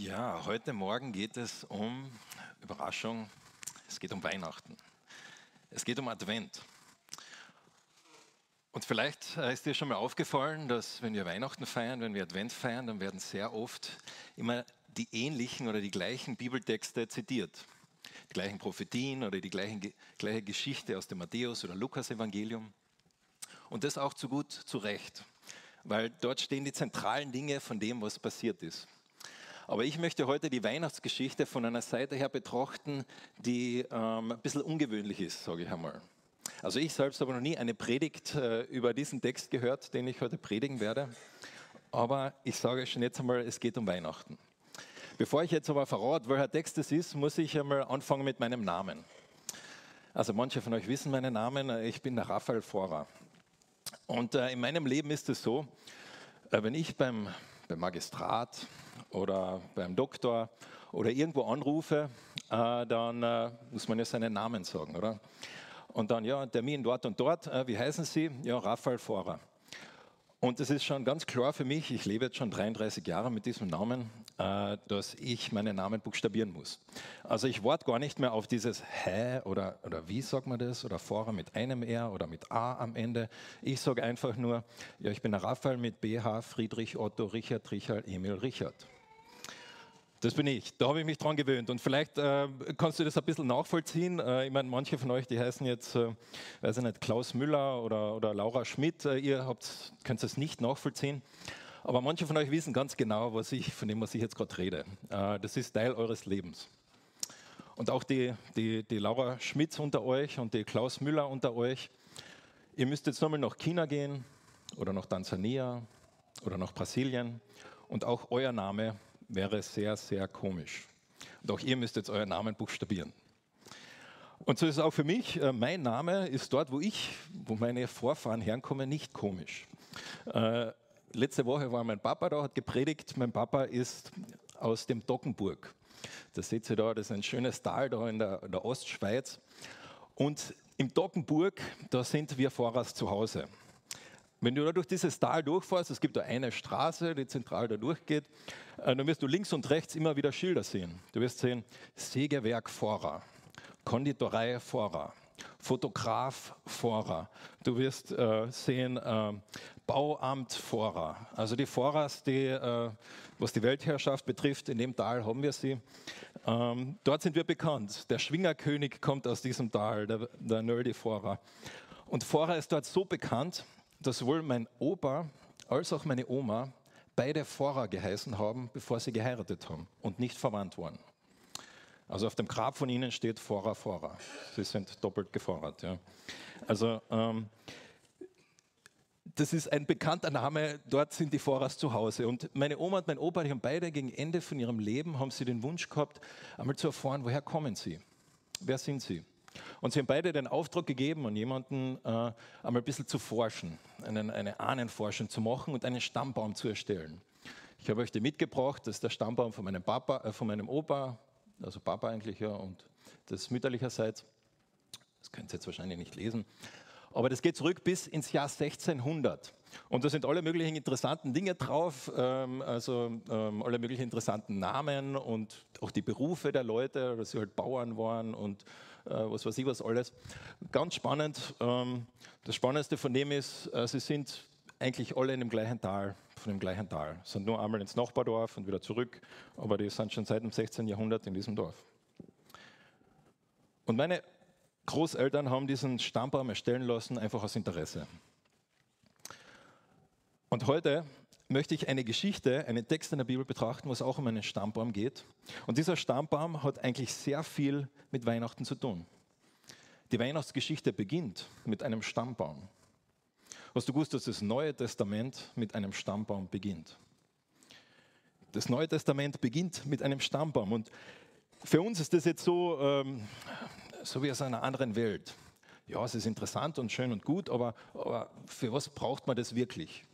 Ja, heute Morgen geht es um Überraschung, es geht um Weihnachten. Es geht um Advent. Und vielleicht äh, ist dir schon mal aufgefallen, dass wenn wir Weihnachten feiern, wenn wir Advent feiern, dann werden sehr oft immer die ähnlichen oder die gleichen Bibeltexte zitiert. Die gleichen Prophetien oder die gleichen, gleiche Geschichte aus dem Matthäus- oder Lukas-Evangelium. Und das auch zu gut zu Recht, weil dort stehen die zentralen Dinge von dem, was passiert ist. Aber ich möchte heute die Weihnachtsgeschichte von einer Seite her betrachten, die ähm, ein bisschen ungewöhnlich ist, sage ich einmal. Also ich selbst habe noch nie eine Predigt äh, über diesen Text gehört, den ich heute predigen werde. Aber ich sage schon jetzt einmal, es geht um Weihnachten. Bevor ich jetzt aber verrate, welcher Text es ist, muss ich einmal anfangen mit meinem Namen. Also manche von euch wissen meinen Namen. Ich bin der Raphael Vorer. Und äh, in meinem Leben ist es so, äh, wenn ich beim, beim Magistrat oder beim Doktor oder irgendwo anrufe, äh, dann äh, muss man ja seinen Namen sagen, oder? Und dann, ja, Termin dort und dort, äh, wie heißen Sie? Ja, Raphael Vorer. Und es ist schon ganz klar für mich, ich lebe jetzt schon 33 Jahre mit diesem Namen, äh, dass ich meinen Namen buchstabieren muss. Also ich warte gar nicht mehr auf dieses Hä oder, oder wie sagt man das oder Vorer mit einem R oder mit A am Ende. Ich sage einfach nur, ja, ich bin der Raphael mit BH, Friedrich, Otto, Richard, Richard, Emil, Richard. Das bin ich. Da habe ich mich dran gewöhnt. Und vielleicht äh, kannst du das ein bisschen nachvollziehen. Äh, ich meine, manche von euch, die heißen jetzt, äh, weiß ich nicht, Klaus Müller oder, oder Laura Schmidt. Äh, ihr habt, könnt es nicht nachvollziehen. Aber manche von euch wissen ganz genau, was ich, von dem, was ich jetzt gerade rede. Äh, das ist Teil eures Lebens. Und auch die, die, die Laura Schmidt unter euch und die Klaus Müller unter euch. Ihr müsst jetzt nochmal nach China gehen oder nach Tansania oder nach Brasilien. Und auch euer Name wäre sehr, sehr komisch. Und auch ihr müsst jetzt euren Namen buchstabieren. Und so ist es auch für mich. Äh, mein Name ist dort, wo ich, wo meine Vorfahren herkommen, nicht komisch. Äh, letzte Woche war mein Papa da, hat gepredigt. Mein Papa ist aus dem Dockenburg. Das seht ihr da, das ist ein schönes Tal da in der, in der Ostschweiz. Und im Dockenburg, da sind wir Vorrats zu Hause. Wenn du da durch dieses Tal durchfährst, es gibt da eine Straße, die zentral da durchgeht, äh, dann wirst du links und rechts immer wieder Schilder sehen. Du wirst sehen, Sägewerk Vorer, Konditorei Vorer, Fotograf Vorer. Du wirst äh, sehen, äh, Bauamt Vorer. Also die Vorers, die, äh, was die Weltherrschaft betrifft, in dem Tal haben wir sie. Ähm, dort sind wir bekannt. Der Schwingerkönig kommt aus diesem Tal, der, der Nöldi Vorer. Und Vorer ist dort so bekannt, dass sowohl mein Opa als auch meine Oma beide Vorer geheißen haben, bevor sie geheiratet haben und nicht verwandt waren. Also auf dem Grab von ihnen steht Vorer, Vorer. Sie sind doppelt gefordert. Ja. Also ähm, das ist ein bekannter Name, dort sind die Vorers zu Hause. Und meine Oma und mein Opa, die haben beide gegen Ende von ihrem Leben, haben sie den Wunsch gehabt, einmal zu erfahren, woher kommen sie? Wer sind sie? Und sie haben beide den Auftrag gegeben, an jemanden äh, einmal ein bisschen zu forschen, einen, eine Ahnenforschung zu machen und einen Stammbaum zu erstellen. Ich habe euch den mitgebracht, das ist der Stammbaum von meinem Papa, äh, von meinem Opa, also Papa eigentlich ja, und das mütterlicherseits. Das könnt ihr jetzt wahrscheinlich nicht lesen. Aber das geht zurück bis ins Jahr 1600. Und da sind alle möglichen interessanten Dinge drauf, ähm, also ähm, alle möglichen interessanten Namen und auch die Berufe der Leute, dass sie halt Bauern waren und was weiß ich was alles. Ganz spannend. Ähm, das Spannendste von dem ist, äh, sie sind eigentlich alle in dem gleichen Tal, von dem gleichen Tal. Sind nur einmal ins Nachbardorf und wieder zurück, aber die sind schon seit dem 16. Jahrhundert in diesem Dorf. Und meine Großeltern haben diesen Stammbaum erstellen lassen, einfach aus Interesse. Und heute möchte ich eine Geschichte, einen Text in der Bibel betrachten, wo es auch um einen Stammbaum geht. Und dieser Stammbaum hat eigentlich sehr viel mit Weihnachten zu tun. Die Weihnachtsgeschichte beginnt mit einem Stammbaum. Hast du gewusst, dass das Neue Testament mit einem Stammbaum beginnt? Das Neue Testament beginnt mit einem Stammbaum. Und für uns ist das jetzt so, ähm, so wie aus einer anderen Welt. Ja, es ist interessant und schön und gut, aber, aber für was braucht man das wirklich?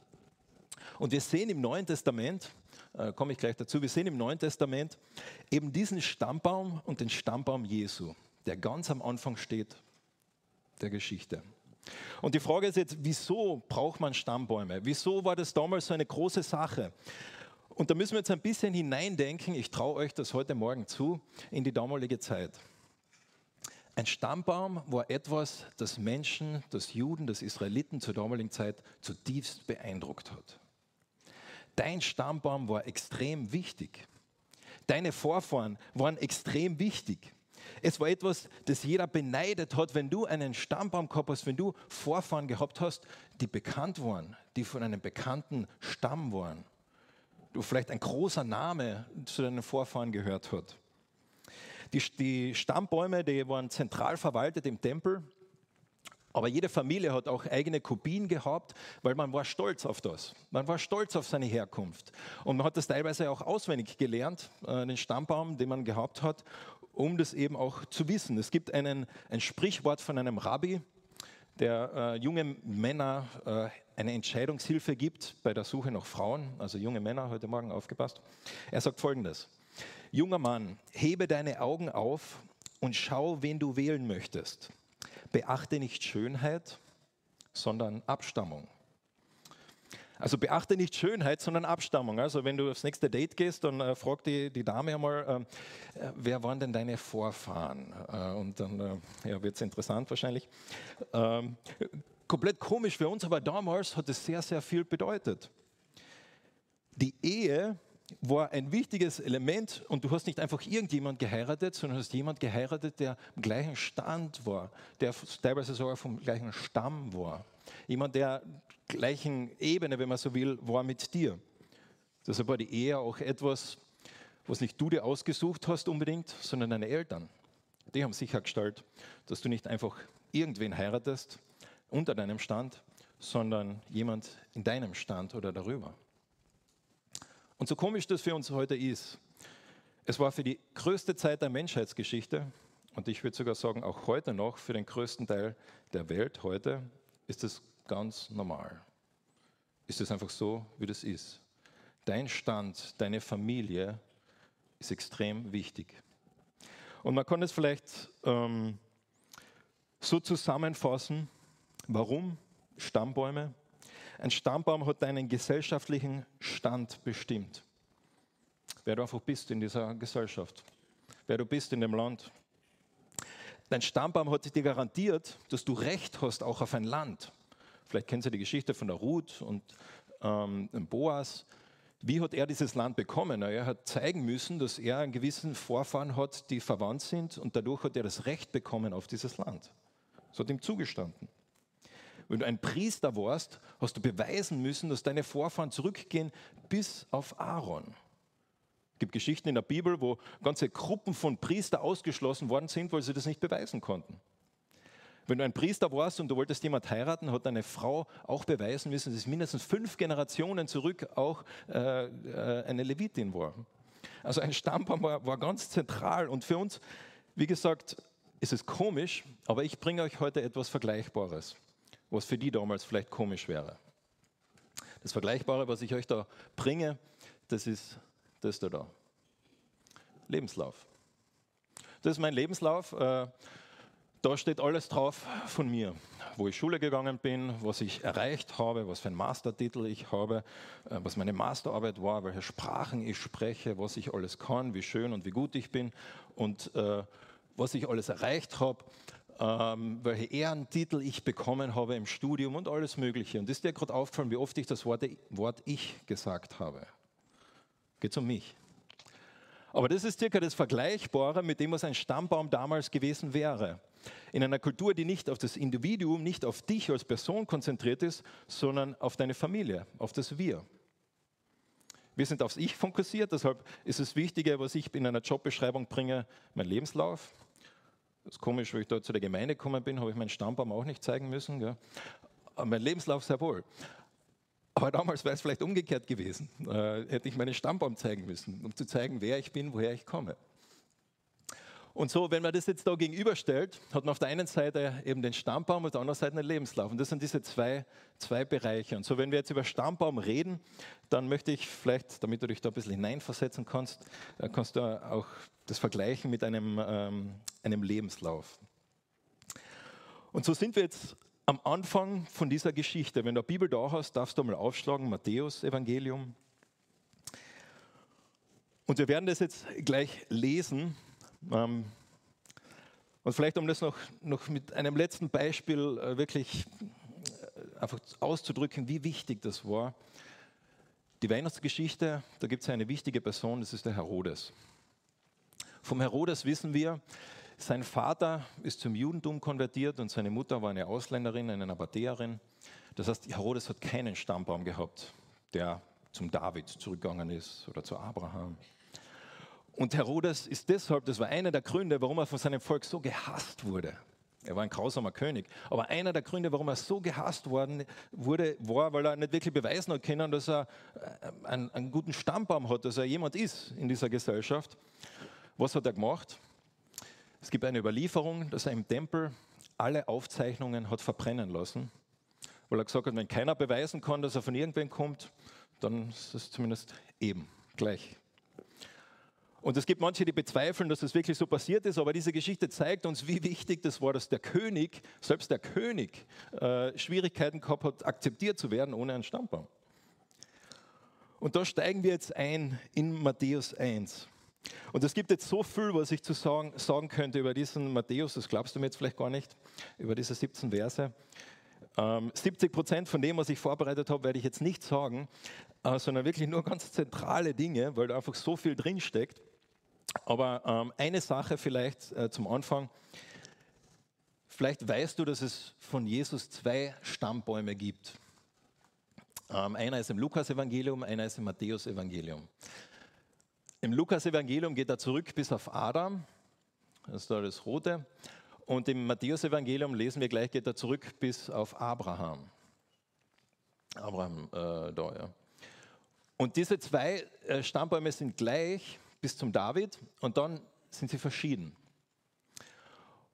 Und wir sehen im Neuen Testament, äh, komme ich gleich dazu, wir sehen im Neuen Testament eben diesen Stammbaum und den Stammbaum Jesu, der ganz am Anfang steht der Geschichte. Und die Frage ist jetzt, wieso braucht man Stammbäume? Wieso war das damals so eine große Sache? Und da müssen wir jetzt ein bisschen hineindenken, ich traue euch das heute Morgen zu, in die damalige Zeit. Ein Stammbaum war etwas, das Menschen, das Juden, das Israeliten zur damaligen Zeit zutiefst beeindruckt hat. Dein Stammbaum war extrem wichtig. Deine Vorfahren waren extrem wichtig. Es war etwas, das jeder beneidet hat, wenn du einen Stammbaum gehabt hast, wenn du Vorfahren gehabt hast, die bekannt waren, die von einem bekannten Stamm waren. Du vielleicht ein großer Name zu deinen Vorfahren gehört hat. Die, die Stammbäume, die waren zentral verwaltet im Tempel. Aber jede Familie hat auch eigene Kopien gehabt, weil man war stolz auf das. Man war stolz auf seine Herkunft. Und man hat das teilweise auch auswendig gelernt, äh, den Stammbaum, den man gehabt hat, um das eben auch zu wissen. Es gibt einen, ein Sprichwort von einem Rabbi, der äh, junge Männer äh, eine Entscheidungshilfe gibt bei der Suche nach Frauen, also junge Männer, heute Morgen aufgepasst. Er sagt folgendes, junger Mann, hebe deine Augen auf und schau, wen du wählen möchtest. Beachte nicht Schönheit, sondern Abstammung. Also beachte nicht Schönheit, sondern Abstammung. Also wenn du aufs nächste Date gehst, dann äh, frag die, die Dame einmal, äh, äh wer waren denn deine Vorfahren? Äh, und dann äh, ja, wird es interessant wahrscheinlich. Ähm, komplett komisch für uns, aber damals hat es sehr, sehr viel bedeutet. Die Ehe war ein wichtiges Element und du hast nicht einfach irgendjemand geheiratet, sondern hast jemand geheiratet, der im gleichen Stand war, der teilweise sogar vom gleichen Stamm war. Jemand, der gleichen Ebene, wenn man so will, war mit dir. Deshalb war die Ehe auch etwas, was nicht du dir ausgesucht hast unbedingt, sondern deine Eltern. Die haben sichergestellt, dass du nicht einfach irgendwen heiratest unter deinem Stand, sondern jemand in deinem Stand oder darüber. Und so komisch das für uns heute ist, es war für die größte Zeit der Menschheitsgeschichte und ich würde sogar sagen, auch heute noch, für den größten Teil der Welt heute, ist es ganz normal. Ist es einfach so, wie das ist. Dein Stand, deine Familie ist extrem wichtig. Und man kann es vielleicht ähm, so zusammenfassen, warum Stammbäume? Ein Stammbaum hat deinen gesellschaftlichen Stand bestimmt. Wer du einfach bist in dieser Gesellschaft, wer du bist in dem Land. Dein Stammbaum hat dir garantiert, dass du Recht hast auch auf ein Land. Vielleicht kennen Sie die Geschichte von der Ruth und ähm, Boas. Wie hat er dieses Land bekommen? Er hat zeigen müssen, dass er einen gewissen Vorfahren hat, die verwandt sind und dadurch hat er das Recht bekommen auf dieses Land. Das hat ihm zugestanden. Wenn du ein Priester warst, hast du beweisen müssen, dass deine Vorfahren zurückgehen bis auf Aaron. Es gibt Geschichten in der Bibel, wo ganze Gruppen von Priestern ausgeschlossen worden sind, weil sie das nicht beweisen konnten. Wenn du ein Priester warst und du wolltest jemand heiraten, hat deine Frau auch beweisen müssen, dass es mindestens fünf Generationen zurück auch äh, äh, eine Levitin war. Also ein Stammbaum war, war ganz zentral und für uns, wie gesagt, ist es komisch, aber ich bringe euch heute etwas Vergleichbares was für die damals vielleicht komisch wäre. Das Vergleichbare, was ich euch da bringe, das ist das da. da. Lebenslauf. Das ist mein Lebenslauf. Äh, da steht alles drauf von mir, wo ich Schule gegangen bin, was ich erreicht habe, was für einen Mastertitel ich habe, äh, was meine Masterarbeit war, welche Sprachen ich spreche, was ich alles kann, wie schön und wie gut ich bin und äh, was ich alles erreicht habe ähm, welche Ehrentitel ich bekommen habe im Studium und alles Mögliche. Und ist dir gerade aufgefallen, wie oft ich das Wort, Wort Ich gesagt habe? Geht um mich. Aber das ist circa das Vergleichbare mit dem, was ein Stammbaum damals gewesen wäre. In einer Kultur, die nicht auf das Individuum, nicht auf dich als Person konzentriert ist, sondern auf deine Familie, auf das Wir. Wir sind aufs Ich fokussiert, deshalb ist es Wichtige, was ich in einer Jobbeschreibung bringe, mein Lebenslauf, das ist komisch, wenn ich da zu der Gemeinde gekommen bin, habe ich meinen Stammbaum auch nicht zeigen müssen. Gell? Aber mein Lebenslauf sehr wohl. Aber damals wäre es vielleicht umgekehrt gewesen. Äh, hätte ich meinen Stammbaum zeigen müssen, um zu zeigen, wer ich bin, woher ich komme. Und so, wenn man das jetzt da gegenüberstellt, hat man auf der einen Seite eben den Stammbaum, auf der anderen Seite den Lebenslauf. Und das sind diese zwei, zwei Bereiche. Und so, wenn wir jetzt über Stammbaum reden, dann möchte ich vielleicht, damit du dich da ein bisschen hineinversetzen kannst, äh, kannst du auch das vergleichen mit einem, ähm, einem Lebenslauf. Und so sind wir jetzt am Anfang von dieser Geschichte. Wenn du eine Bibel da hast, darfst du mal aufschlagen, Matthäus Evangelium. Und wir werden das jetzt gleich lesen. Ähm, und vielleicht, um das noch, noch mit einem letzten Beispiel äh, wirklich äh, einfach auszudrücken, wie wichtig das war. Die Weihnachtsgeschichte, da gibt es eine wichtige Person, das ist der Herodes. Vom Herodes wissen wir, sein Vater ist zum Judentum konvertiert und seine Mutter war eine Ausländerin, eine Nabatäerin. Das heißt, Herodes hat keinen Stammbaum gehabt, der zum David zurückgegangen ist oder zu Abraham. Und Herodes ist deshalb, das war einer der Gründe, warum er von seinem Volk so gehasst wurde. Er war ein grausamer König. Aber einer der Gründe, warum er so gehasst worden wurde, war, weil er nicht wirklich beweisen können, dass er äh, einen, einen guten Stammbaum hat, dass er jemand ist in dieser Gesellschaft. Was hat er gemacht? Es gibt eine Überlieferung, dass er im Tempel alle Aufzeichnungen hat verbrennen lassen, weil er gesagt hat, wenn keiner beweisen kann, dass er von irgendwem kommt, dann ist es zumindest eben gleich und es gibt manche, die bezweifeln, dass es wirklich so passiert ist, aber diese Geschichte zeigt uns, wie wichtig das war, dass der König, selbst der König, äh, Schwierigkeiten gehabt hat, akzeptiert zu werden ohne einen Stammbaum. Und da steigen wir jetzt ein in Matthäus 1. Und es gibt jetzt so viel, was ich zu sagen, sagen könnte über diesen Matthäus, das glaubst du mir jetzt vielleicht gar nicht, über diese 17 Verse. Ähm, 70 Prozent von dem, was ich vorbereitet habe, werde ich jetzt nicht sagen, äh, sondern wirklich nur ganz zentrale Dinge, weil da einfach so viel drinsteckt. Aber ähm, eine Sache vielleicht äh, zum Anfang. Vielleicht weißt du, dass es von Jesus zwei Stammbäume gibt. Ähm, einer ist im Lukas-Evangelium, einer ist im Matthäus-Evangelium. Im Lukas-Evangelium geht er zurück bis auf Adam, das ist da das Rote. Und im Matthäus-Evangelium lesen wir gleich, geht er zurück bis auf Abraham. Abraham, äh, da, ja. Und diese zwei äh, Stammbäume sind gleich, bis zum David und dann sind sie verschieden.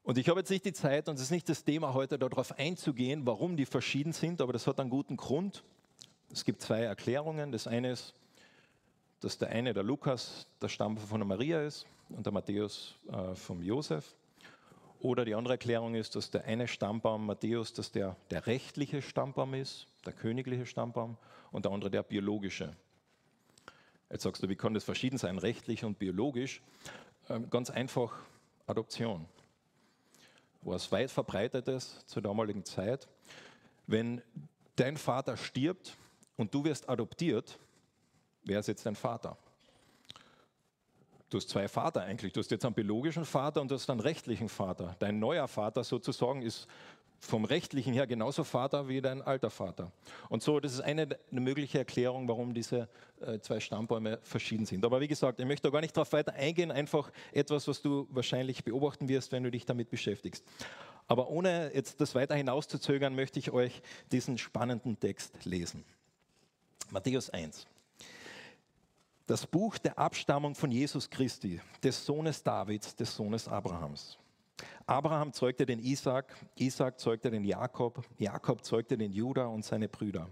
Und ich habe jetzt nicht die Zeit und es ist nicht das Thema heute, darauf einzugehen, warum die verschieden sind, aber das hat einen guten Grund. Es gibt zwei Erklärungen. Das eine ist, dass der eine, der Lukas, der Stammbaum von der Maria ist und der Matthäus äh, vom Josef. Oder die andere Erklärung ist, dass der eine Stammbaum Matthäus, dass der der rechtliche Stammbaum ist, der königliche Stammbaum, und der andere der biologische Jetzt sagst du, wie kann das verschieden sein, rechtlich und biologisch? Ähm, ganz einfach Adoption. Was weit verbreitetes zur damaligen Zeit. Wenn dein Vater stirbt und du wirst adoptiert, wer ist jetzt dein Vater? Du hast zwei Vater eigentlich. Du hast jetzt einen biologischen Vater und du hast einen rechtlichen Vater. Dein neuer Vater sozusagen ist vom rechtlichen her genauso Vater wie dein alter Vater. Und so, das ist eine, eine mögliche Erklärung, warum diese äh, zwei Stammbäume verschieden sind. Aber wie gesagt, ich möchte da gar nicht darauf weiter eingehen, einfach etwas, was du wahrscheinlich beobachten wirst, wenn du dich damit beschäftigst. Aber ohne jetzt das weiter hinauszuzögern, möchte ich euch diesen spannenden Text lesen. Matthäus 1. Das Buch der Abstammung von Jesus Christi, des Sohnes Davids, des Sohnes Abrahams. Abraham zeugte den Isaac, Isaac zeugte den Jakob, Jakob zeugte den Judah und seine Brüder.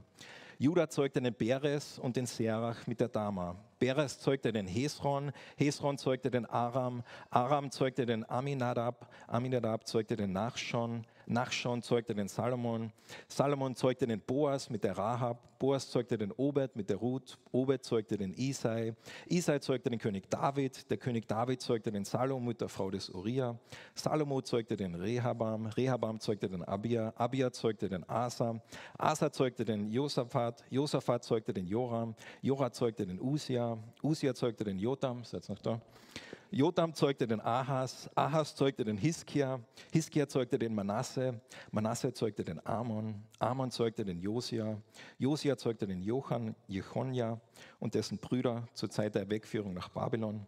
Judah zeugte den Beres und den Serach mit der Dama. Beres zeugte den Hesron, Hesron zeugte den Aram, Aram zeugte den Aminadab, Aminadab zeugte den Nachschon, Nachschon zeugte den Salomon, Salomon zeugte den Boas mit der Rahab, Boas zeugte den Obed mit der Ruth, Obed zeugte den Isai, Isai zeugte den König David, der König David zeugte den Salom mit der Frau des Uriah, Salomo zeugte den Rehabam, Rehabam zeugte den Abia, Abia zeugte den Asa, Asa zeugte den Josaphat, Josaphat zeugte den Joram, Joram zeugte den Usia, Usia zeugte den Jotam, seid noch da, Jotam zeugte den Ahas, Ahas zeugte den Hiskia, Hiskia zeugte den Manasse, Manasse zeugte den Amon, Amon zeugte den Josia, Josia zeugte den Johann, Jechonja und dessen Brüder zur Zeit der Wegführung nach Babylon.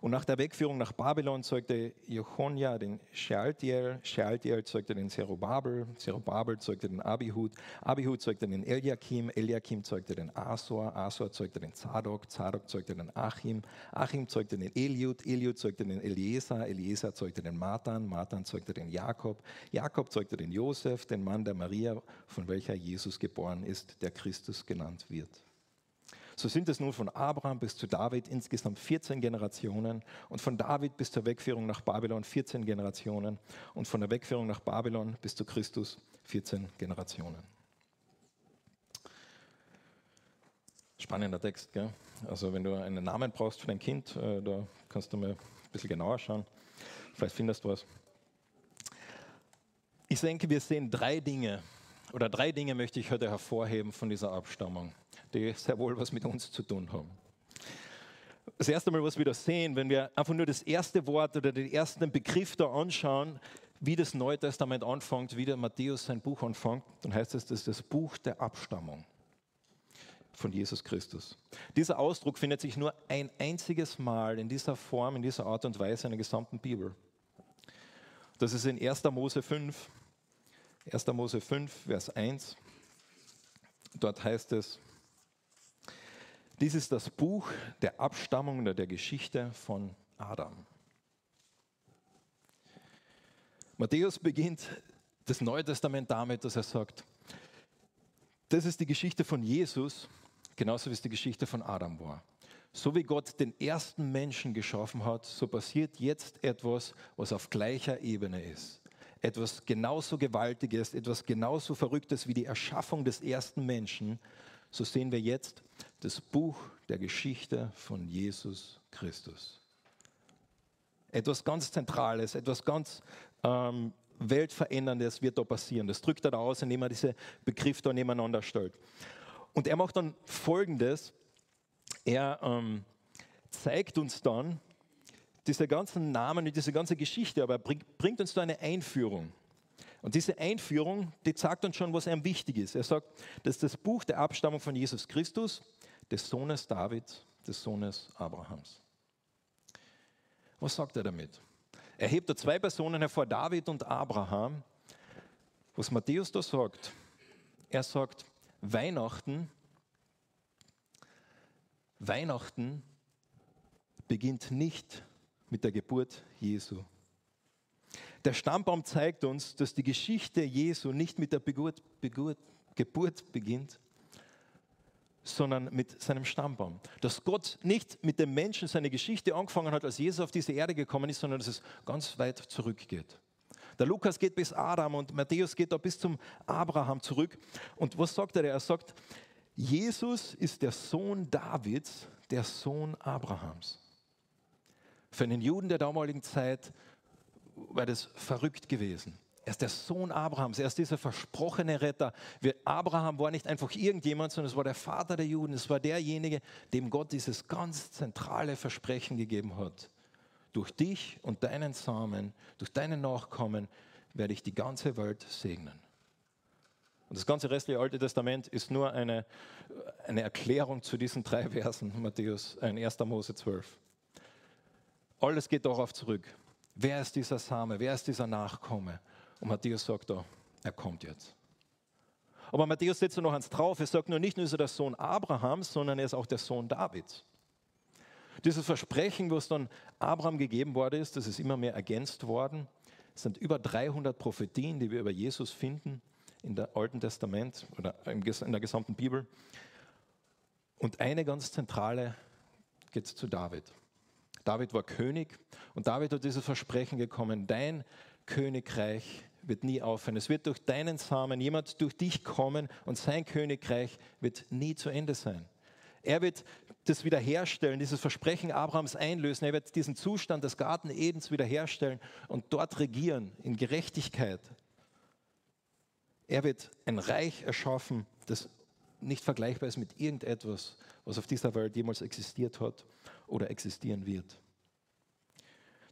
Und nach der Wegführung nach Babylon zeugte Jechonja den Shealtiel, Shealtiel zeugte den Zerubabel, Zerubabel zeugte den Abihud, Abihud zeugte den Eliakim, Eliakim zeugte den Asor, Asor zeugte den Zadok, Zadok zeugte den Achim, Achim zeugte den Eliud, Eliud zeugte den Eliezer, Eliezer zeugte den Matan, Matan zeugte den Jakob, Jakob zeugte den Josef, den Mann der Maria, von welcher Jesus geboren ist, der Christus genannt wird. So sind es nun von Abraham bis zu David insgesamt 14 Generationen und von David bis zur Wegführung nach Babylon 14 Generationen und von der Wegführung nach Babylon bis zu Christus 14 Generationen. Spannender Text, gell? Also wenn du einen Namen brauchst für dein Kind, äh, da kannst du mal ein bisschen genauer schauen. Vielleicht findest du was. Ich denke, wir sehen drei Dinge, oder drei Dinge möchte ich heute hervorheben von dieser Abstammung, die sehr wohl was mit uns zu tun haben. Das erste Mal, was wir da sehen, wenn wir einfach nur das erste Wort oder den ersten Begriff da anschauen, wie das Neue Testament anfängt, wie der Matthäus sein Buch anfängt, dann heißt es, das ist das Buch der Abstammung von Jesus Christus. Dieser Ausdruck findet sich nur ein einziges Mal in dieser Form, in dieser Art und Weise in der gesamten Bibel. Das ist in 1. Mose 5, 1. Mose 5, Vers 1. Dort heißt es, dies ist das Buch der Abstammung oder der Geschichte von Adam. Matthäus beginnt das Neue Testament damit, dass er sagt, das ist die Geschichte von Jesus, genauso wie es die Geschichte von Adam war. So wie Gott den ersten Menschen geschaffen hat, so passiert jetzt etwas, was auf gleicher Ebene ist. Etwas genauso Gewaltiges, etwas genauso Verrücktes wie die Erschaffung des ersten Menschen. So sehen wir jetzt das Buch der Geschichte von Jesus Christus. Etwas ganz Zentrales, etwas ganz ähm, Weltveränderndes wird da passieren. Das drückt er da aus, indem er diese Begriffe da nebeneinander stellt. Und er macht dann Folgendes. Er ähm, zeigt uns dann diese ganzen Namen und diese ganze Geschichte, aber er bringt, uns da eine Einführung. Und diese Einführung, die sagt uns schon, was ihm wichtig ist. Er sagt, das ist das Buch der Abstammung von Jesus Christus, des Sohnes Davids, des Sohnes Abrahams. Was sagt er damit? Er hebt da zwei Personen hervor, David und Abraham. Was Matthäus da sagt, er sagt, Weihnachten, Weihnachten beginnt nicht mit der Geburt Jesu. Der Stammbaum zeigt uns, dass die Geschichte Jesu nicht mit der Geburt, Geburt, Geburt beginnt, sondern mit seinem Stammbaum. Dass Gott nicht mit dem Menschen seine Geschichte angefangen hat, als Jesus auf diese Erde gekommen ist, sondern dass es ganz weit zurückgeht. Der Lukas geht bis Adam und Matthäus geht da bis zum Abraham zurück. Und was sagt er? Er sagt, Jesus ist der Sohn Davids, der Sohn Abrahams. Für einen Juden der damaligen Zeit war das verrückt gewesen. Er ist der Sohn Abrahams, er ist dieser versprochene Retter. Abraham war nicht einfach irgendjemand, sondern es war der Vater der Juden, es war derjenige, dem Gott dieses ganz zentrale Versprechen gegeben hat durch dich und deinen Samen, durch deinen Nachkommen werde ich die ganze Welt segnen. Und das ganze restliche Alte Testament ist nur eine, eine Erklärung zu diesen drei Versen, Matthäus, äh, 1. Mose 12. Alles geht darauf zurück. Wer ist dieser Same? Wer ist dieser Nachkomme? Und Matthäus sagt da, er kommt jetzt. Aber Matthäus setzt noch eins drauf. Er sagt nur, nicht nur ist er der Sohn Abrahams, sondern er ist auch der Sohn Davids. Dieses Versprechen, was dann Abraham gegeben worden ist, das ist immer mehr ergänzt worden. Es sind über 300 Prophetien, die wir über Jesus finden in der Alten Testament oder in der gesamten Bibel. Und eine ganz zentrale geht zu David. David war König und David hat dieses Versprechen gekommen, dein Königreich wird nie aufhören. Es wird durch deinen Samen jemand durch dich kommen und sein Königreich wird nie zu Ende sein. Er wird das wiederherstellen, dieses Versprechen Abrahams einlösen. Er wird diesen Zustand des Garten Edens wiederherstellen und dort regieren in Gerechtigkeit. Er wird ein Reich erschaffen, das nicht vergleichbar ist mit irgendetwas, was auf dieser Welt jemals existiert hat oder existieren wird.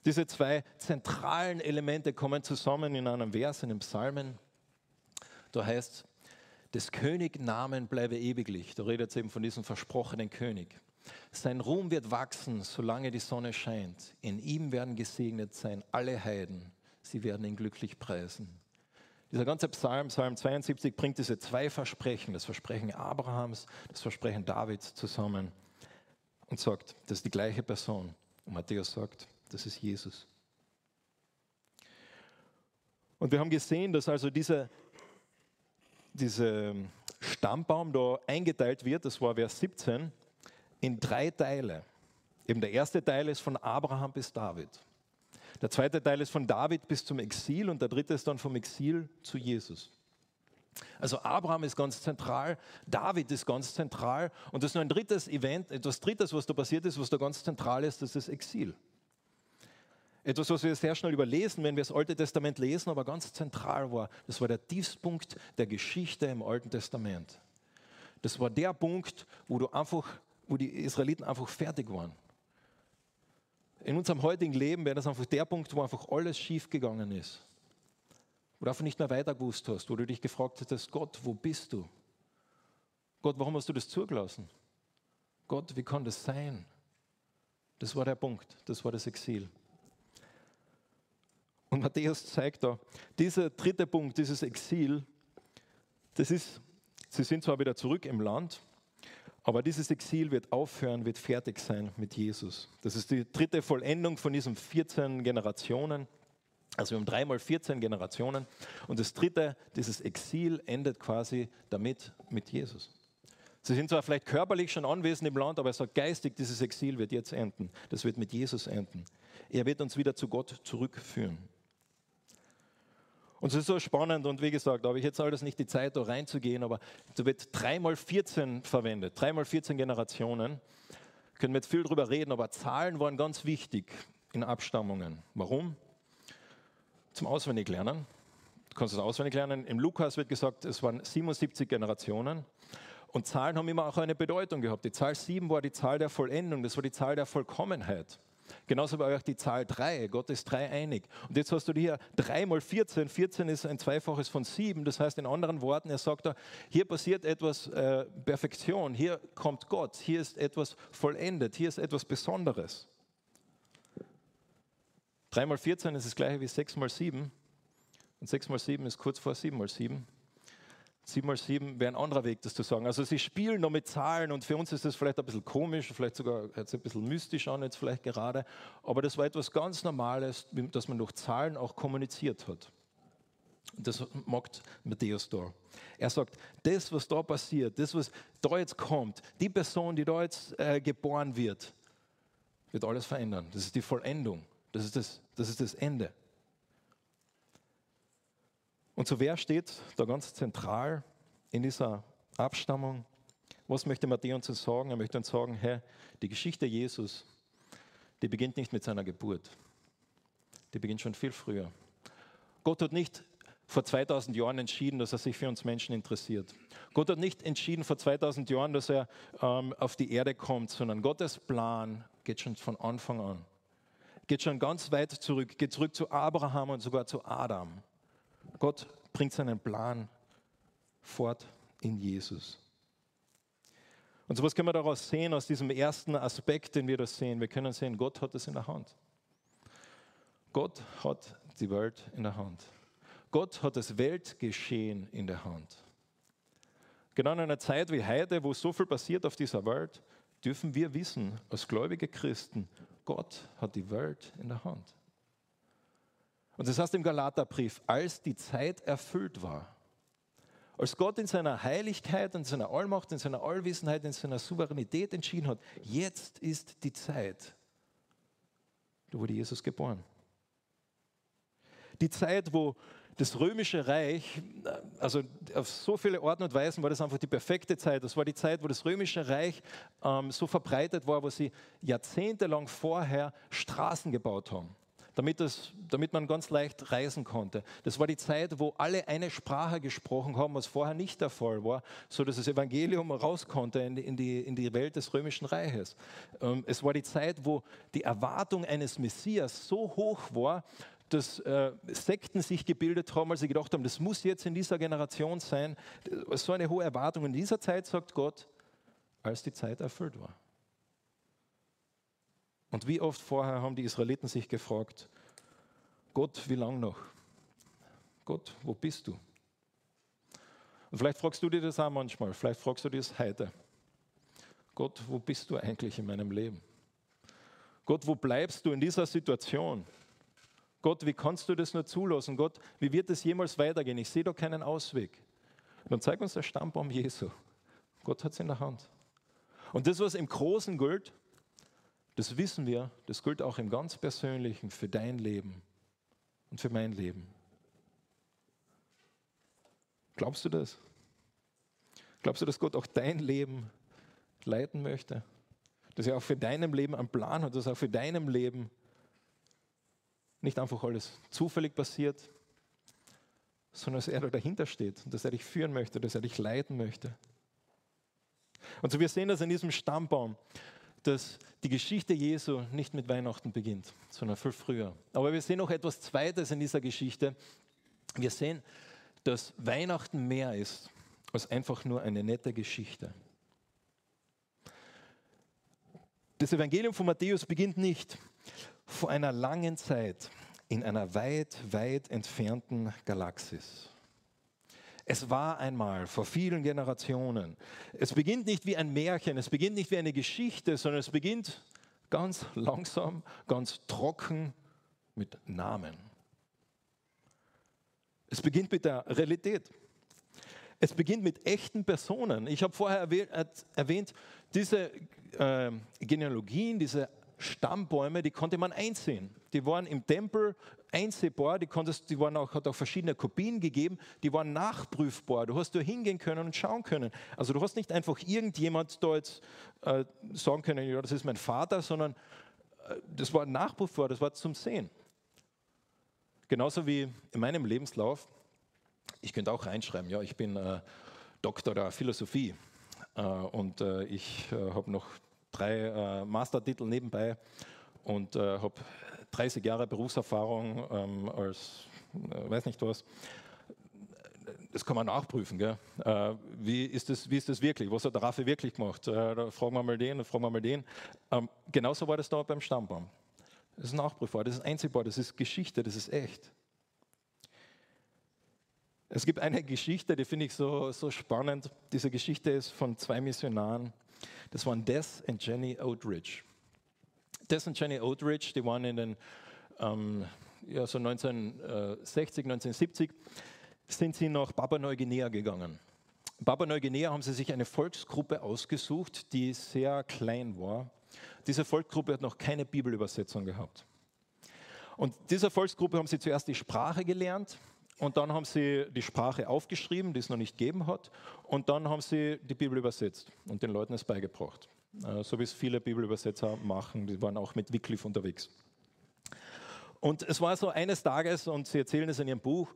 Diese zwei zentralen Elemente kommen zusammen in einem Vers in den Psalmen. Da heißt des König Namen bleibe ewiglich. Da redet es eben von diesem versprochenen König. Sein Ruhm wird wachsen, solange die Sonne scheint. In ihm werden gesegnet sein alle Heiden. Sie werden ihn glücklich preisen. Dieser ganze Psalm, Psalm 72, bringt diese zwei Versprechen, das Versprechen Abrahams, das Versprechen Davids zusammen und sagt, das ist die gleiche Person. Und Matthäus sagt, das ist Jesus. Und wir haben gesehen, dass also diese dieser Stammbaum da eingeteilt wird, das war Vers 17, in drei Teile. Eben der erste Teil ist von Abraham bis David. Der zweite Teil ist von David bis zum Exil und der dritte ist dann vom Exil zu Jesus. Also Abraham ist ganz zentral, David ist ganz zentral und das ist nur ein drittes Event, etwas drittes, was da passiert ist, was da ganz zentral ist, das ist Exil. Etwas, was wir sehr schnell überlesen, wenn wir das Alte Testament lesen, aber ganz zentral war. Das war der Tiefpunkt der Geschichte im Alten Testament. Das war der Punkt, wo, du einfach, wo die Israeliten einfach fertig waren. In unserem heutigen Leben wäre das einfach der Punkt, wo einfach alles schief gegangen ist. Du einfach nicht mehr weiter gewusst hast, wo du dich gefragt hättest, Gott, wo bist du? Gott, warum hast du das zugelassen? Gott, wie kann das sein? Das war der Punkt, das war das Exil. Und Matthäus zeigt da, dieser dritte Punkt, dieses Exil, das ist, sie sind zwar wieder zurück im Land, aber dieses Exil wird aufhören, wird fertig sein mit Jesus. Das ist die dritte Vollendung von diesen 14 Generationen. Also wir haben dreimal 14 Generationen. Und das dritte, dieses Exil endet quasi damit mit Jesus. Sie sind zwar vielleicht körperlich schon anwesend im Land, aber er sagt geistig, dieses Exil wird jetzt enden. Das wird mit Jesus enden. Er wird uns wieder zu Gott zurückführen. Und es ist so spannend und wie gesagt, da habe ich jetzt alles nicht die Zeit, da reinzugehen, aber da wird dreimal 14 verwendet, dreimal 14 Generationen. Können wir jetzt viel drüber reden, aber Zahlen waren ganz wichtig in Abstammungen. Warum? Zum Auswendiglernen. Du kannst es auswendig lernen. Im Lukas wird gesagt, es waren 77 Generationen. Und Zahlen haben immer auch eine Bedeutung gehabt. Die Zahl 7 war die Zahl der Vollendung, das war die Zahl der Vollkommenheit. Genauso war auch die Zahl 3. Gott ist dreieinig. Und jetzt hast du hier 3 mal 14. 14 ist ein Zweifaches von 7. Das heißt in anderen Worten, er sagt da, hier passiert etwas äh, Perfektion. Hier kommt Gott. Hier ist etwas vollendet. Hier ist etwas Besonderes. 3 mal 14 ist das gleiche wie 6 mal 7. Und 6 mal 7 ist kurz vor 7 mal 7. 7 mal 7 wäre ein anderer Weg, das zu sagen. Also sie spielen noch mit Zahlen und für uns ist das vielleicht ein bisschen komisch, vielleicht sogar jetzt ein bisschen mystisch an jetzt vielleicht gerade, aber das war etwas ganz Normales, dass man durch Zahlen auch kommuniziert hat. Das macht Matthäus da. Er sagt, das, was da passiert, das, was da jetzt kommt, die Person, die da jetzt äh, geboren wird, wird alles verändern. Das ist die Vollendung. Das ist das, das ist das Ende. Und so wer steht da ganz zentral in dieser Abstammung? Was möchte Matthäus uns sagen? Er möchte uns sagen, Herr, die Geschichte Jesus, die beginnt nicht mit seiner Geburt. Die beginnt schon viel früher. Gott hat nicht vor 2000 Jahren entschieden, dass er sich für uns Menschen interessiert. Gott hat nicht entschieden vor 2000 Jahren, dass er ähm, auf die Erde kommt, sondern Gottes Plan geht schon von Anfang an. Geht schon ganz weit zurück, geht zurück zu Abraham und sogar zu Adam. Gott bringt seinen Plan fort in Jesus. Und so was können wir daraus sehen, aus diesem ersten Aspekt, den wir da sehen. Wir können sehen, Gott hat es in der Hand. Gott hat die Welt in der Hand. Gott hat das Weltgeschehen in der Hand. Genau in einer Zeit wie heute, wo so viel passiert auf dieser Welt, dürfen wir wissen, als gläubige Christen, Gott hat die Welt in der Hand. Und das heißt im Galaterbrief, als die Zeit erfüllt war, als Gott in seiner Heiligkeit, in seiner Allmacht, in seiner Allwissenheit, in seiner Souveränität entschieden hat, jetzt ist die Zeit, da wurde Jesus geboren. Die Zeit, wo das römische Reich, also auf so viele Orten und Weisen war das einfach die perfekte Zeit. Das war die Zeit, wo das römische Reich ähm, so verbreitet war, wo sie jahrzehntelang vorher Straßen gebaut haben damit, das, damit man ganz leicht reisen konnte. Das war die Zeit, wo alle eine Sprache gesprochen haben, was vorher nicht der Fall war, so dass das Evangelium raus konnte in die, in die, in die Welt des römischen Reiches. Ähm, es war die Zeit, wo die Erwartung eines Messias so hoch war, dass äh, Sekten sich gebildet haben, als sie gedacht haben, das muss jetzt in dieser Generation sein. So eine hohe Erwartung. In dieser Zeit sagt Gott, als die Zeit erfüllt war. Und wie oft vorher haben die Israeliten sich gefragt, Gott, wie lang noch? Gott, wo bist du? Und vielleicht fragst du dir das auch manchmal, vielleicht fragst du dir das heute. Gott, wo bist du eigentlich in meinem Leben? Gott, wo bleibst du in dieser Situation? Gott, wie kannst du das nur zulassen? Gott, wie wird es jemals weitergehen? Ich sehe da keinen Ausweg. Dann zeig uns der Stammbaum Jesu. Gott hat es in der Hand. Und das, was im Großen gilt, das wissen wir, das gilt auch im ganz Persönlichen für dein Leben und für mein Leben. Glaubst du das? Glaubst du, dass Gott auch dein Leben leiten möchte? Dass er auch für deinem Leben einen Plan hat, dass auch für deinem Leben nicht einfach alles zufällig passiert, sondern dass er da dahinter steht und dass er dich führen möchte, dass er dich leiten möchte. Und so wir sehen das in diesem Stammbaum, dass die Geschichte Jesu nicht mit Weihnachten beginnt, sondern viel früher. Aber wir sehen noch etwas Zweites in dieser Geschichte. Wir sehen, dass Weihnachten mehr ist als einfach nur eine nette Geschichte. Das Evangelium von Matthäus beginnt nicht vor einer langen Zeit in einer weit, weit entfernten Galaxis. Es war einmal vor vielen Generationen. Es beginnt nicht wie ein Märchen, es beginnt nicht wie eine Geschichte, sondern es beginnt ganz langsam, ganz trocken mit Namen. Es beginnt mit der Realität. Es beginnt mit echten Personen. Ich habe vorher erwähnt, diese äh, Genealogien, diese Stammbäume, die konnte man einsehen. Die waren im Tempel einsehbar, die, konntest, die waren auch, hat auch verschiedene Kopien gegeben, die waren nachprüfbar. Du hast da hingehen können und schauen können. Also du hast nicht einfach irgendjemand da jetzt äh, sagen können, ja, das ist mein Vater, sondern äh, das war nachprüfbar, das war zum Sehen. Genauso wie in meinem Lebenslauf, ich könnte auch reinschreiben, ja, ich bin äh, Doktor der Philosophie äh, und äh, ich äh, habe noch drei äh, Mastertitel nebenbei und äh, habe 30 Jahre Berufserfahrung ähm, als, äh, weiß nicht was. Das kann man nachprüfen. Gell? Äh, wie, ist das, wie ist das wirklich? Was hat der Raffi wirklich gemacht? Äh, da fragen wir mal den, da fragen wir mal den. Ähm, genauso war das da beim Stammbaum. Das ist nachprüfbar, das ist einziehbar, das ist Geschichte, das ist echt. Es gibt eine Geschichte, die finde ich so, so spannend. Diese Geschichte ist von zwei Missionaren das waren Des und Jenny Oldridge. Des und Jenny Oldridge, die waren in den ähm, ja, so 1960, 1970, sind sie nach Papua-Neuguinea gegangen. Papua-Neuguinea haben sie sich eine Volksgruppe ausgesucht, die sehr klein war. Diese Volksgruppe hat noch keine Bibelübersetzung gehabt. Und dieser Volksgruppe haben sie zuerst die Sprache gelernt, und dann haben sie die Sprache aufgeschrieben, die es noch nicht gegeben hat. Und dann haben sie die Bibel übersetzt und den Leuten es beigebracht. Äh, so wie es viele Bibelübersetzer machen. Die waren auch mit Wycliffe unterwegs. Und es war so eines Tages, und sie erzählen es in ihrem Buch,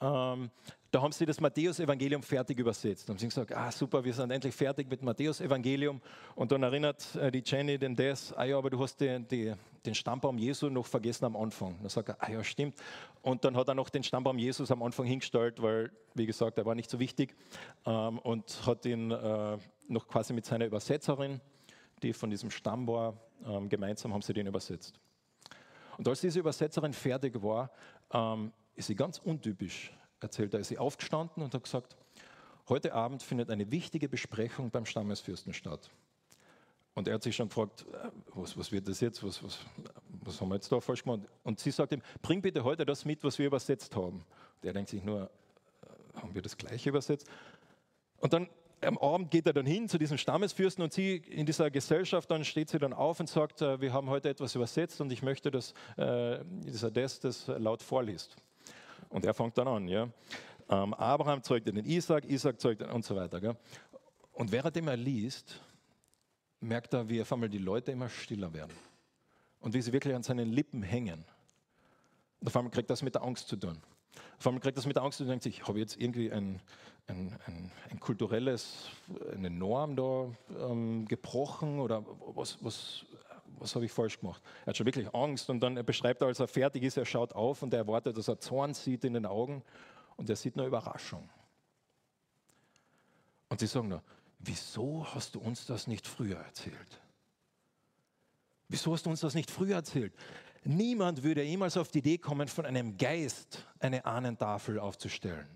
ähm, da haben sie das Matthäus-Evangelium fertig übersetzt. Da haben sie gesagt, ah super, wir sind endlich fertig mit Matthäus-Evangelium. Und dann erinnert äh, die Jenny den Des, ah ja, aber du hast die, die, den Stammbaum Jesu noch vergessen am Anfang. Dann sagt er, ah ja, stimmt. Und dann hat er noch den Stammbaum Jesus am Anfang hingestellt, weil, wie gesagt, er war nicht so wichtig. Ähm, und hat ihn äh, noch quasi mit seiner Übersetzerin, die von diesem Stamm war, ähm, gemeinsam haben sie den übersetzt. Und als diese Übersetzerin fertig war, ähm, ist sie ganz untypisch, erzählt er, ist sie aufgestanden und hat gesagt, heute Abend findet eine wichtige Besprechung beim Stammesfürsten statt. Und er hat sich schon gefragt, äh, was, was wird das jetzt, was, was, was, haben wir jetzt da falsch gemacht? Und sie sagt ihm, bring bitte heute das mit, was wir übersetzt haben. Und er denkt sich nur, äh, haben wir das gleiche übersetzt? Und dann am Abend geht er dann hin zu diesem Stammesfürsten und sie in dieser Gesellschaft, dann steht sie dann auf und sagt, äh, wir haben heute etwas übersetzt und ich möchte, dass äh, dieser Des das laut vorliest. Und er fängt dann an, ja. Ähm, Abraham zeugte den Isaac, Isaac zeugte und so weiter. Gell? Und währenddem er liest, merkt er, wie auf einmal die Leute immer stiller werden und wie sie wirklich an seinen Lippen hängen. Und auf einmal kriegt das mit der Angst zu tun. Auf einmal kriegt das mit der Angst zu tun denkt sich, habe ich jetzt irgendwie ein, ein, ein, ein, kulturelles, eine Norm da ähm, gebrochen oder was, was, was habe ich falsch gemacht? Er hat schon wirklich Angst und dann er beschreibt er, als er fertig ist, er schaut auf und er erwartet, dass er Zorn sieht in den Augen und er sieht nur Überraschung. Und sie sagen nur, wieso hast du uns das nicht früher erzählt? Wieso hast du uns das nicht früher erzählt? Niemand würde jemals auf die Idee kommen, von einem Geist eine Ahnentafel aufzustellen.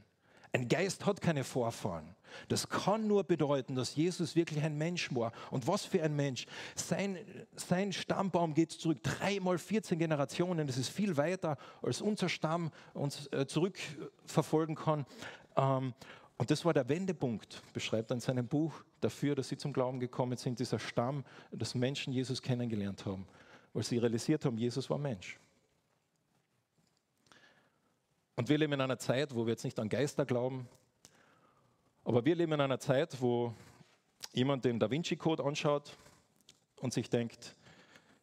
Ein Geist hat keine Vorfahren. Das kann nur bedeuten, dass Jesus wirklich ein Mensch war. Und was für ein Mensch. Sein, sein Stammbaum geht zurück dreimal 14 Generationen. Das ist viel weiter, als unser Stamm uns äh, zurückverfolgen kann. Und das war der Wendepunkt, beschreibt er in seinem Buch, dafür, dass sie zum Glauben gekommen sind, dieser Stamm, dass Menschen Jesus kennengelernt haben, weil sie realisiert haben, Jesus war Mensch. Und wir leben in einer Zeit, wo wir jetzt nicht an Geister glauben, Aber wir leben in einer Zeit, wo jemand den Da Vinci-Code anschaut und sich denkt,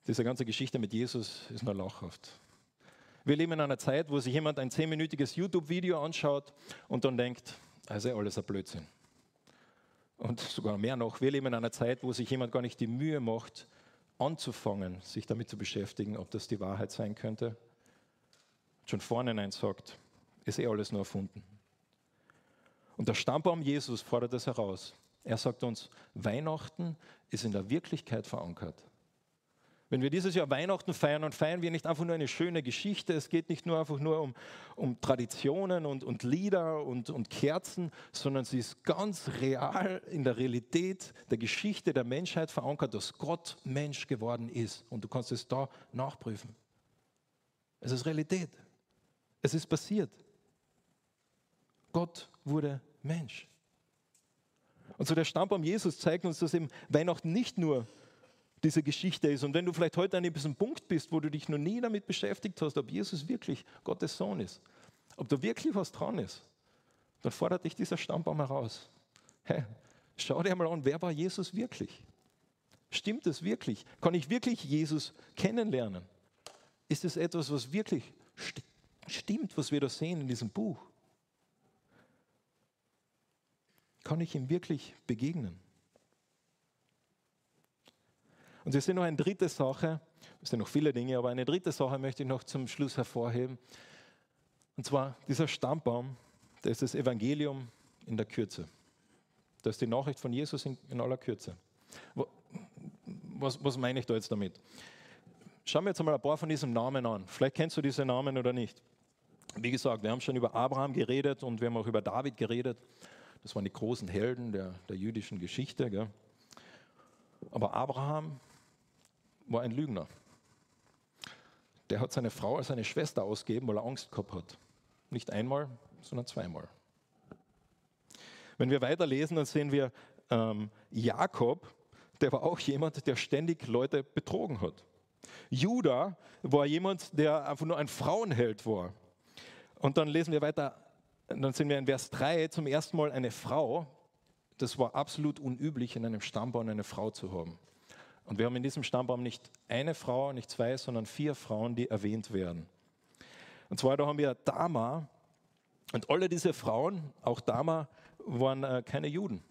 diese ganze Geschichte mit Jesus ist nur lachhaft. Wir leben in einer Zeit, wo sich jemand ein zehnminütiges YouTube-Video anschaut und dann denkt, also alles ein Blödsinn. Und sogar mehr noch, wir leben in einer Zeit, wo sich jemand gar nicht die Mühe macht, anzufangen, sich damit zu beschäftigen, ob das die Wahrheit sein könnte. Schon vornherein sagt, ist eh alles nur erfunden. Und der Stammbaum Jesus fordert das heraus. Er sagt uns, Weihnachten ist in der Wirklichkeit verankert. Wenn wir dieses Jahr Weihnachten feiern und feiern wir nicht einfach nur eine schöne Geschichte, es geht nicht nur einfach nur um, um Traditionen und, und Lieder und, und Kerzen, sondern sie ist ganz real in der Realität der Geschichte der Menschheit verankert, dass Gott Mensch geworden ist. Und du kannst es da nachprüfen. Es ist Realität. Es ist passiert. Gott wurde Mensch. Und so der Stammbaum Jesus zeigt uns, dass eben Weihnachten nicht nur diese Geschichte ist. Und wenn du vielleicht heute an diesem Punkt bist, wo du dich noch nie damit beschäftigt hast, ob Jesus wirklich Gottes Sohn ist, ob da wirklich was dran ist, dann fordert dich dieser Stammbaum heraus. Hey, schau dir mal an, wer war Jesus wirklich? Stimmt es wirklich? Kann ich wirklich Jesus kennenlernen? Ist es etwas, was wirklich st stimmt, was wir da sehen in diesem Buch? Kann ich ihm wirklich begegnen? Und es ist noch eine dritte Sache, es sind noch viele Dinge, aber eine dritte Sache möchte ich noch zum Schluss hervorheben. Und zwar dieser Stammbaum, das ist das Evangelium in der Kürze. Das ist die Nachricht von Jesus in, in aller Kürze. Was, was meine ich da jetzt damit? Schauen wir jetzt einmal ein paar von diesen Namen an. Vielleicht kennst du diese Namen oder nicht. Wie gesagt, wir haben schon über Abraham geredet und wir haben auch über David geredet. Das waren die großen Helden der, der jüdischen Geschichte. Gell? Aber Abraham war ein Lügner. Der hat seine Frau als seine Schwester ausgegeben, weil er Angst gehabt hat. Nicht einmal, sondern zweimal. Wenn wir weiterlesen, dann sehen wir ähm, Jakob, der war auch jemand, der ständig Leute betrogen hat. Judah war jemand, der einfach nur ein Frauenheld war. Und dann lesen wir weiter, dann sehen wir in Vers 3 zum ersten Mal eine Frau. Das war absolut unüblich, in einem Stammbaum eine Frau zu haben. Und wir haben in diesem Stammbaum nicht eine Frau, nicht zwei, sondern vier Frauen, die erwähnt werden. Und zwar da haben wir Dama. Und alle diese Frauen, auch Dama, waren äh, keine Juden.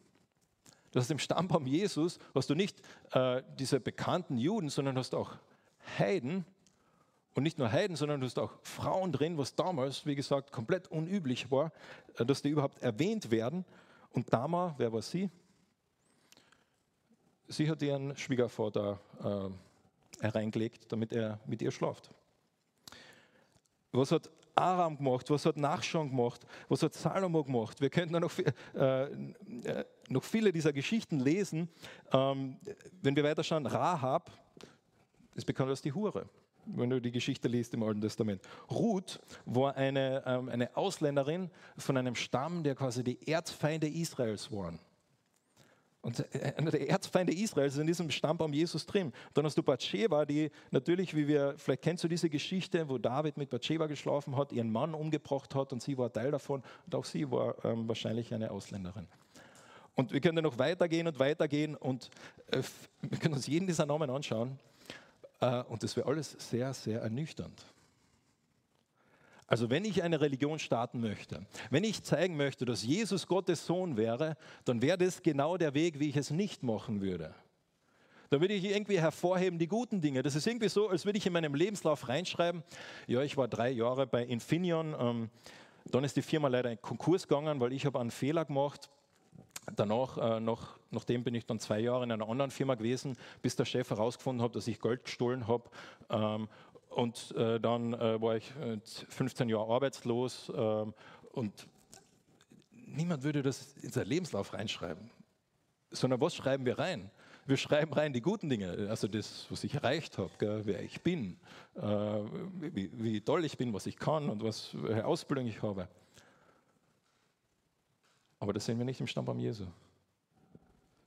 Das heißt, im Stammbaum Jesus hast du nicht äh, diese bekannten Juden, sondern hast auch Heiden. Und nicht nur Heiden, sondern du hast auch Frauen drin, was damals, wie gesagt, komplett unüblich war, äh, dass die überhaupt erwähnt werden. Und Dama, wer war sie? Sie hat ihren Schwiegervater äh, hereingelegt, damit er mit ihr schlaft. Was hat Aram gemacht? Was hat Nachschon gemacht? Was hat Salomo gemacht? Wir könnten noch, äh, äh, noch viele dieser Geschichten lesen. Ähm, wenn wir weiterschauen, Rahab ist bekannt als die Hure, wenn du die Geschichte liest im Alten Testament. Ruth war eine, ähm, eine Ausländerin von einem Stamm, der quasi die Erzfeinde Israels waren. Und äh, der Erzfeinde Israels ist in diesem Stammbaum Jesus drin. Dann hast du Bathsheba, die natürlich, wie wir, vielleicht kennst du diese Geschichte, wo David mit Bathsheba geschlafen hat, ihren Mann umgebracht hat und sie war Teil davon. Und auch sie war ähm, wahrscheinlich eine Ausländerin. Und wir können noch weitergehen und weitergehen und äh, wir können uns jeden dieser Namen anschauen. Äh, und das wäre alles sehr, sehr ernüchternd. Also wenn ich eine Religion starten möchte, wenn ich zeigen möchte, dass Jesus Gottes Sohn wäre, dann wäre das genau der Weg, wie ich es nicht machen würde. Da würde ich irgendwie hervorheben die guten Dinge. Das ist irgendwie so, als würde ich in meinem Lebenslauf reinschreiben, ja, ich war drei Jahre bei Infineon, ähm, dann ist die Firma leider in Konkurs gegangen, weil ich habe einen Fehler gemacht. Danach, äh, noch, nachdem bin ich dann zwei Jahre in einer anderen Firma gewesen, bis der Chef herausgefunden hat, dass ich Geld gestohlen habe. Ähm, und äh, dann äh, war ich 15 äh, Jahre arbeitslos ähm, und niemand würde das in seinen Lebenslauf reinschreiben. Sondern was schreiben wir rein? Wir schreiben rein die guten Dinge, also das, was ich erreicht habe, wer ich bin, äh, wie, wie, toll ich bin, was ich kann und was, welche Ausbildung ich habe. Aber das sehen wir nicht im Stammbaum Jesu,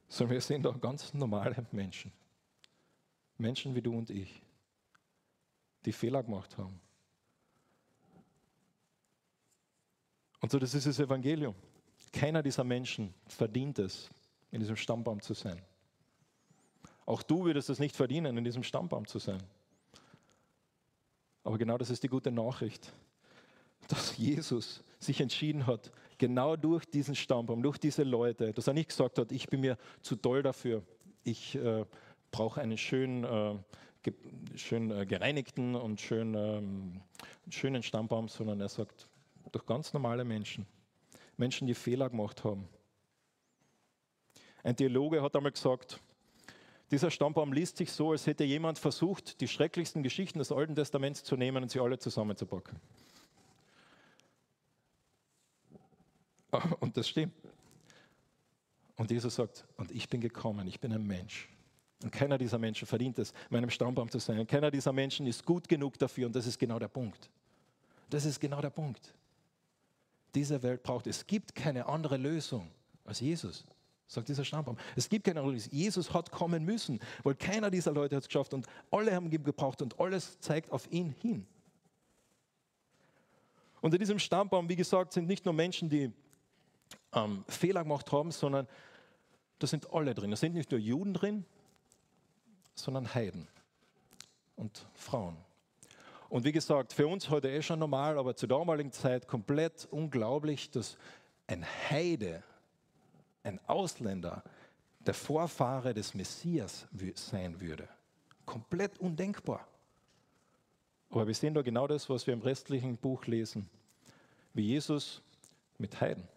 sondern wir sehen da ganz normale Menschen. Menschen wie du und ich die Fehler gemacht haben. Und so, das ist das Evangelium. keiner dieser Menschen verdient es, in diesem Stammbaum zu sein. Auch du würdest es nicht verdienen, in diesem Stammbaum zu sein. Aber genau das ist die gute Nachricht, dass Jesus sich entschieden hat, genau durch diesen Stammbaum, durch diese Leute, dass er nicht gesagt hat, ich bin mir zu toll dafür, ich äh, brauche einen schön, äh, schön äh, gereinigten und schön, ähm, schönen Stammbaum, sondern er sagt, durch ganz normale Menschen, Menschen, die Fehler gemacht haben. Ein Theologe hat einmal gesagt, dieser Stammbaum liest sich so, als hätte jemand versucht, die schrecklichsten Geschichten des Alten Testaments zu nehmen und sie alle zusammenzupacken. Und das stimmt. Und Jesus sagt, und ich bin gekommen, ich bin ein Mensch. Und keiner dieser Menschen verdient es, meinem Stammbaum zu sein. Und keiner dieser Menschen ist gut genug dafür. Und das ist genau der Punkt. Das ist genau der Punkt. Diese Welt braucht, es gibt keine andere Lösung als Jesus sagt dieser Stammbaum. Es gibt keine Lösung. Jesus hat kommen müssen, weil keiner dieser Leute hat es geschafft und alle haben ihn gebraucht und alles zeigt auf ihn hin. Unter diesem Stammbaum, wie gesagt, sind nicht nur Menschen, die ähm, Fehler gemacht haben, sondern da sind alle drin. Da sind nicht nur Juden drin, sondern Heiden und Frauen. Und wie gesagt, für uns heute eh schon normal, aber zur damaligen Zeit komplett unglaublich, dass ein Heide ein Ausländer der Vorfahre des Messias sein würde. Komplett undenkbar. Aber wir sehen da genau das, was wir im restlichen Buch lesen. Wie Jesus mit Heiden,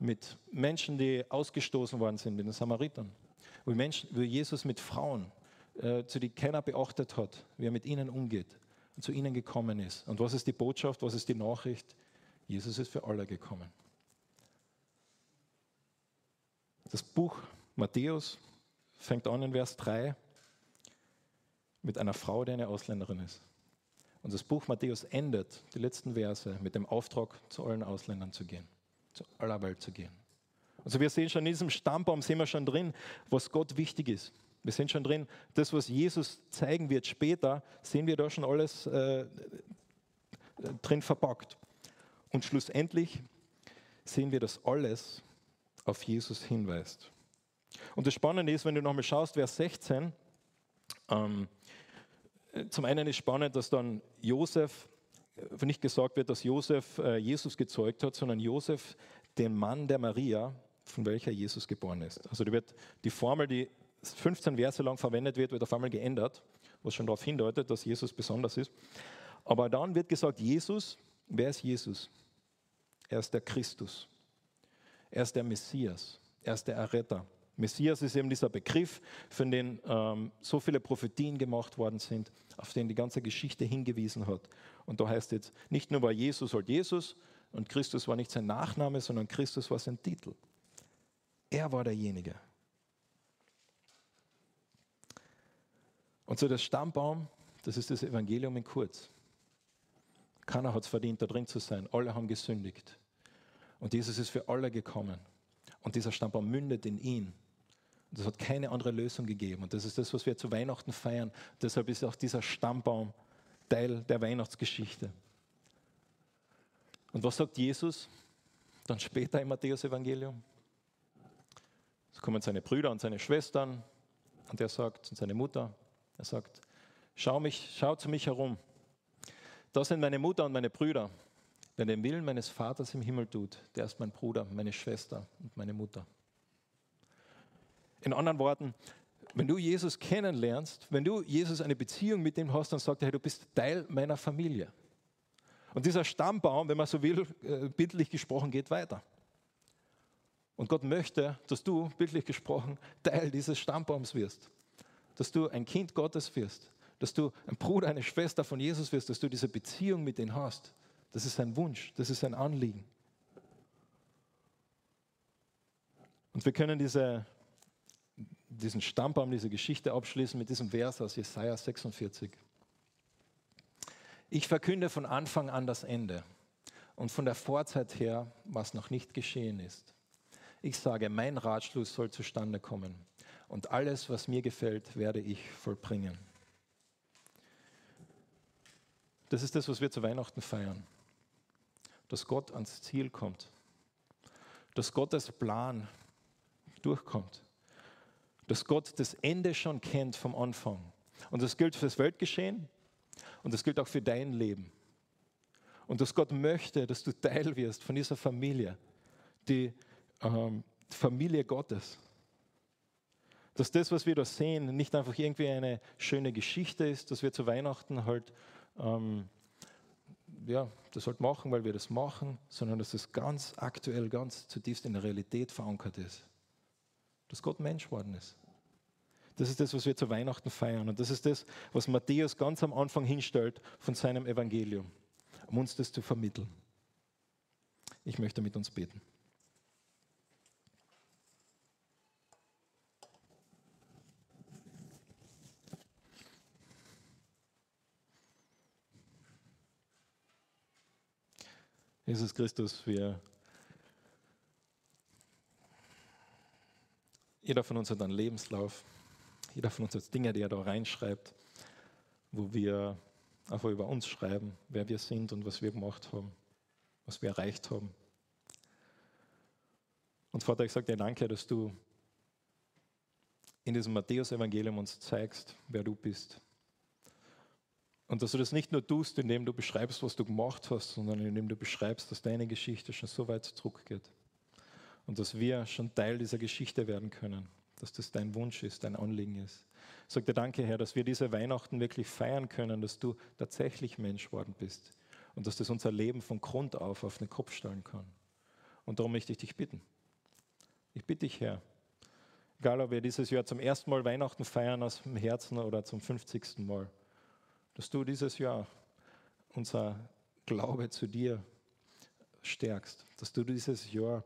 mit Menschen, die ausgestoßen worden sind, den Samaritern. Wie, Menschen, wie Jesus mit Frauen, äh, zu denen keiner beachtet hat, wie er mit ihnen umgeht und zu ihnen gekommen ist. Und was ist die Botschaft, was ist die Nachricht? Jesus ist für alle gekommen. Das Buch Matthäus fängt an in Vers 3 mit einer Frau, die eine Ausländerin ist. Und das Buch Matthäus endet, die letzten Verse, mit dem Auftrag, zu allen Ausländern zu gehen, zu aller Welt zu gehen. Also wir sehen schon in diesem Stammbaum, sehen wir schon drin, was Gott wichtig ist. Wir sehen schon drin, das, was Jesus zeigen wird später, sehen wir da schon alles äh, drin verpackt. Und schlussendlich sehen wir das alles auf Jesus hinweist. Und das Spannende ist, wenn du nochmal schaust, Vers 16, ähm, zum einen ist spannend, dass dann Josef, nicht gesagt wird, dass Josef äh, Jesus gezeugt hat, sondern Josef den Mann der Maria, von welcher Jesus geboren ist. Also die, wird, die Formel, die 15 Verse lang verwendet wird, wird auf einmal geändert, was schon darauf hindeutet, dass Jesus besonders ist. Aber dann wird gesagt, Jesus, wer ist Jesus? Er ist der Christus. Er ist der Messias, er ist der Erretter. Messias ist eben dieser Begriff, von dem ähm, so viele Prophetien gemacht worden sind, auf den die ganze Geschichte hingewiesen hat. Und da heißt jetzt, nicht nur war Jesus halt Jesus und Christus war nicht sein Nachname, sondern Christus war sein Titel. Er war derjenige. Und so das Stammbaum, das ist das Evangelium in kurz. Keiner hat es verdient, da drin zu sein. Alle haben gesündigt. Und Jesus ist für alle gekommen. Und dieser Stammbaum mündet in ihn. Und es hat keine andere Lösung gegeben. Und das ist das, was wir zu Weihnachten feiern. deshalb ist auch dieser Stammbaum Teil der Weihnachtsgeschichte. Und was sagt Jesus dann später im Matthäus-Evangelium? Es kommen seine Brüder und seine Schwestern und er sagt, und seine Mutter, er sagt, schau, mich, schau zu mich herum. Da sind meine Mutter und meine Brüder. Wer den Willen meines Vaters im Himmel tut, der ist mein Bruder, meine Schwester und meine Mutter. In anderen Worten, wenn du Jesus kennenlernst, wenn du Jesus eine Beziehung mit ihm hast, dann sagt er, hey, du bist Teil meiner Familie. Und dieser Stammbaum, wenn man so will, äh, bildlich gesprochen, geht weiter. Und Gott möchte, dass du, bildlich gesprochen, Teil dieses Stammbaums wirst. Dass du ein Kind Gottes wirst. Dass du ein Bruder, eine Schwester von Jesus wirst. Dass du diese Beziehung mit ihm hast. Das ist sein Wunsch, das ist sein Anliegen. Und wir können diese, diesen Stammbaum, diese Geschichte abschließen mit diesem Vers aus Jesaja 46. Ich verkünde von Anfang an das Ende und von der Vorzeit her, was noch nicht geschehen ist. Ich sage, mein Ratschluss soll zustande kommen und alles, was mir gefällt, werde ich vollbringen. Das ist das, was wir zu Weihnachten feiern dass Gott ans Ziel kommt. dass Gottes Plan durchkommt. Dass Gott das Ende schon kennt vom Anfang. Und das gilt für das Weltgeschehen und das gilt auch für dein Leben. Und dass Gott möchte, dass du Teil wirst von dieser Familie, die ähm, Familie Gottes. Dass das, was wir da sehen, nicht einfach irgendwie eine schöne Geschichte ist, dass wir zu Weihnachten halt ähm, ja, das halt machen, weil wir das machen, sondern dass es ganz aktuell, ganz zutiefst in der Realität verankert ist. Dass Gott Mensch geworden ist. Das ist das, was wir zu Weihnachten feiern. Und das ist das, was Matthäus ganz am Anfang hinstellt von seinem Evangelium, um uns das zu vermitteln. Ich möchte mit uns beten. Jesus Christus, wir jeder von uns hat einen Lebenslauf, jeder von uns hat Dinge, die er da reinschreibt, wo wir einfach über uns schreiben, wer wir sind und was wir gemacht haben, was wir erreicht haben. Und Vater, ich sage dir danke, dass du in diesem Matthäus-Evangelium uns zeigst, wer du bist, und dass du das nicht nur tust, indem du beschreibst, was du gemacht hast, sondern indem du beschreibst, dass deine Geschichte schon so weit zurückgeht. Und dass wir schon Teil dieser Geschichte werden können. Dass das dein Wunsch ist, dein Anliegen ist. Sage dir danke, Herr, dass wir diese Weihnachten wirklich feiern können, dass du tatsächlich Mensch worden bist. Und dass das unser Leben von Grund auf auf den Kopf stellen kann. Und darum möchte ich dich bitten. Ich bitte dich, Herr, egal ob wir dieses Jahr zum ersten Mal Weihnachten feiern aus dem Herzen oder zum 50. Mal, dass du dieses Jahr unser Glaube zu dir stärkst, dass du dieses Jahr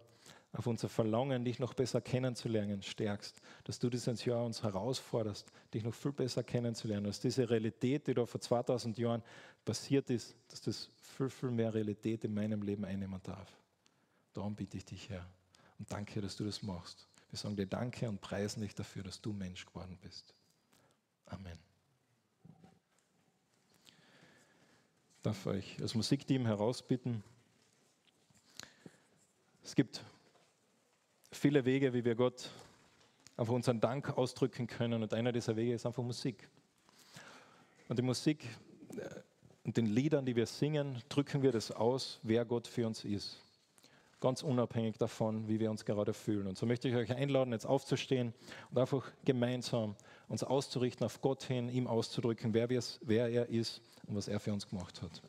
auf unser Verlangen, dich noch besser kennenzulernen, stärkst, dass du dieses Jahr uns herausforderst, dich noch viel besser kennenzulernen, dass diese Realität, die da vor 2000 Jahren passiert ist, dass das viel, viel mehr Realität in meinem Leben einnehmen darf. Darum bitte ich dich, Herr. Und danke, dass du das machst. Wir sagen dir Danke und preisen dich dafür, dass du Mensch geworden bist. Amen. Darf euch als Musikteam herausbitten. Es gibt viele Wege, wie wir Gott einfach unseren Dank ausdrücken können. Und einer dieser Wege ist einfach Musik. Und die Musik äh, und den Liedern, die wir singen, drücken wir das aus, wer Gott für uns ist. Ganz unabhängig davon, wie wir uns gerade fühlen. Und so möchte ich euch einladen, jetzt aufzustehen und einfach gemeinsam uns auszurichten auf Gott hin, ihm auszudrücken, wer, wer er ist und was er für uns gemacht hat.